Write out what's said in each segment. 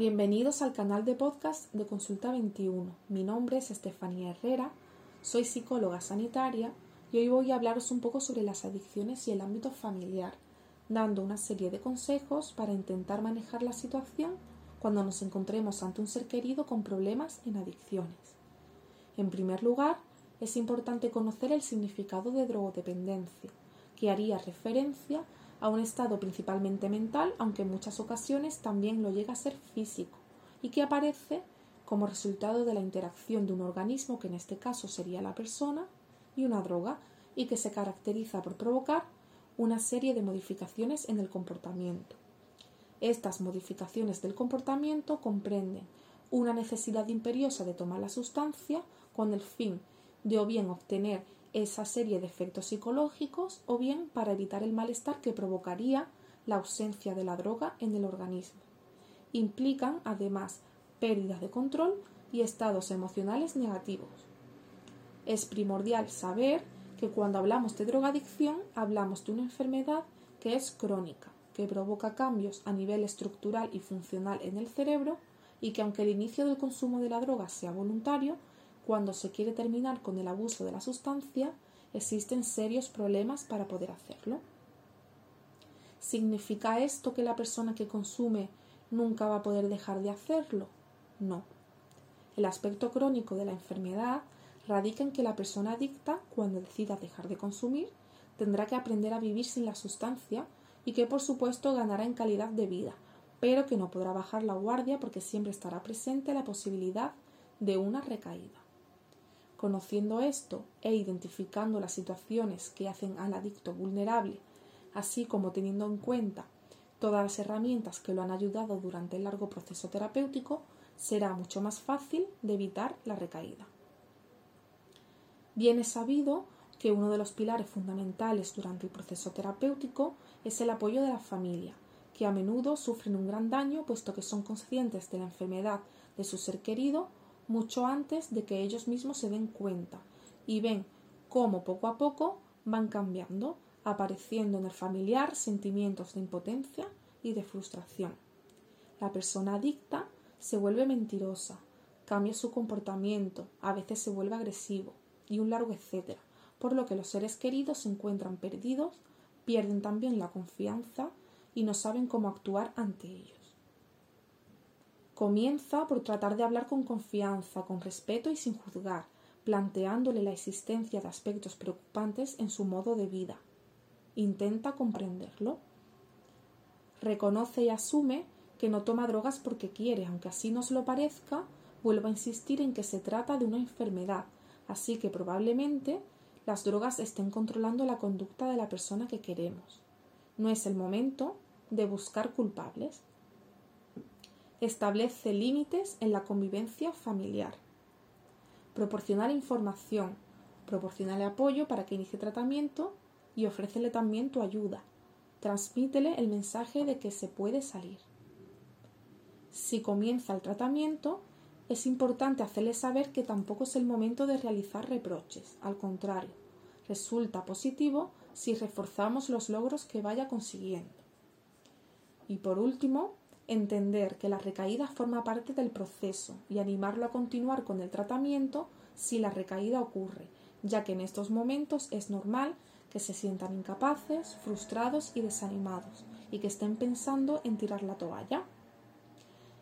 Bienvenidos al canal de podcast de Consulta 21. Mi nombre es Estefanía Herrera, soy psicóloga sanitaria y hoy voy a hablaros un poco sobre las adicciones y el ámbito familiar, dando una serie de consejos para intentar manejar la situación cuando nos encontremos ante un ser querido con problemas en adicciones. En primer lugar, es importante conocer el significado de drogodependencia, que haría referencia a un estado principalmente mental, aunque en muchas ocasiones también lo llega a ser físico, y que aparece como resultado de la interacción de un organismo, que en este caso sería la persona, y una droga, y que se caracteriza por provocar una serie de modificaciones en el comportamiento. Estas modificaciones del comportamiento comprenden una necesidad imperiosa de tomar la sustancia con el fin de o bien obtener esa serie de efectos psicológicos o bien para evitar el malestar que provocaría la ausencia de la droga en el organismo. Implican además pérdidas de control y estados emocionales negativos. Es primordial saber que cuando hablamos de drogadicción hablamos de una enfermedad que es crónica, que provoca cambios a nivel estructural y funcional en el cerebro y que aunque el inicio del consumo de la droga sea voluntario, cuando se quiere terminar con el abuso de la sustancia, existen serios problemas para poder hacerlo. ¿Significa esto que la persona que consume nunca va a poder dejar de hacerlo? No. El aspecto crónico de la enfermedad radica en que la persona adicta, cuando decida dejar de consumir, tendrá que aprender a vivir sin la sustancia y que por supuesto ganará en calidad de vida, pero que no podrá bajar la guardia porque siempre estará presente la posibilidad de una recaída. Conociendo esto e identificando las situaciones que hacen al adicto vulnerable, así como teniendo en cuenta todas las herramientas que lo han ayudado durante el largo proceso terapéutico, será mucho más fácil de evitar la recaída. Bien es sabido que uno de los pilares fundamentales durante el proceso terapéutico es el apoyo de la familia, que a menudo sufren un gran daño puesto que son conscientes de la enfermedad de su ser querido mucho antes de que ellos mismos se den cuenta y ven cómo poco a poco van cambiando, apareciendo en el familiar sentimientos de impotencia y de frustración. La persona adicta se vuelve mentirosa, cambia su comportamiento, a veces se vuelve agresivo y un largo etcétera, por lo que los seres queridos se encuentran perdidos, pierden también la confianza y no saben cómo actuar ante ellos. Comienza por tratar de hablar con confianza, con respeto y sin juzgar, planteándole la existencia de aspectos preocupantes en su modo de vida. Intenta comprenderlo. Reconoce y asume que no toma drogas porque quiere, aunque así nos lo parezca, vuelva a insistir en que se trata de una enfermedad, así que probablemente las drogas estén controlando la conducta de la persona que queremos. No es el momento de buscar culpables establece límites en la convivencia familiar. Proporcionar información, proporcionarle apoyo para que inicie tratamiento y ofrécele también tu ayuda. Transmítele el mensaje de que se puede salir. Si comienza el tratamiento, es importante hacerle saber que tampoco es el momento de realizar reproches. Al contrario, resulta positivo si reforzamos los logros que vaya consiguiendo. Y por último, entender que la recaída forma parte del proceso y animarlo a continuar con el tratamiento si la recaída ocurre, ya que en estos momentos es normal que se sientan incapaces, frustrados y desanimados, y que estén pensando en tirar la toalla.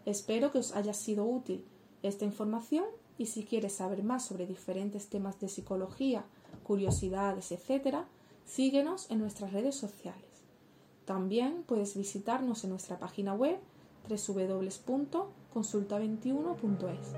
Espero que os haya sido útil esta información y si quieres saber más sobre diferentes temas de psicología, curiosidades, etc., síguenos en nuestras redes sociales. También puedes visitarnos en nuestra página web www.consulta21.es.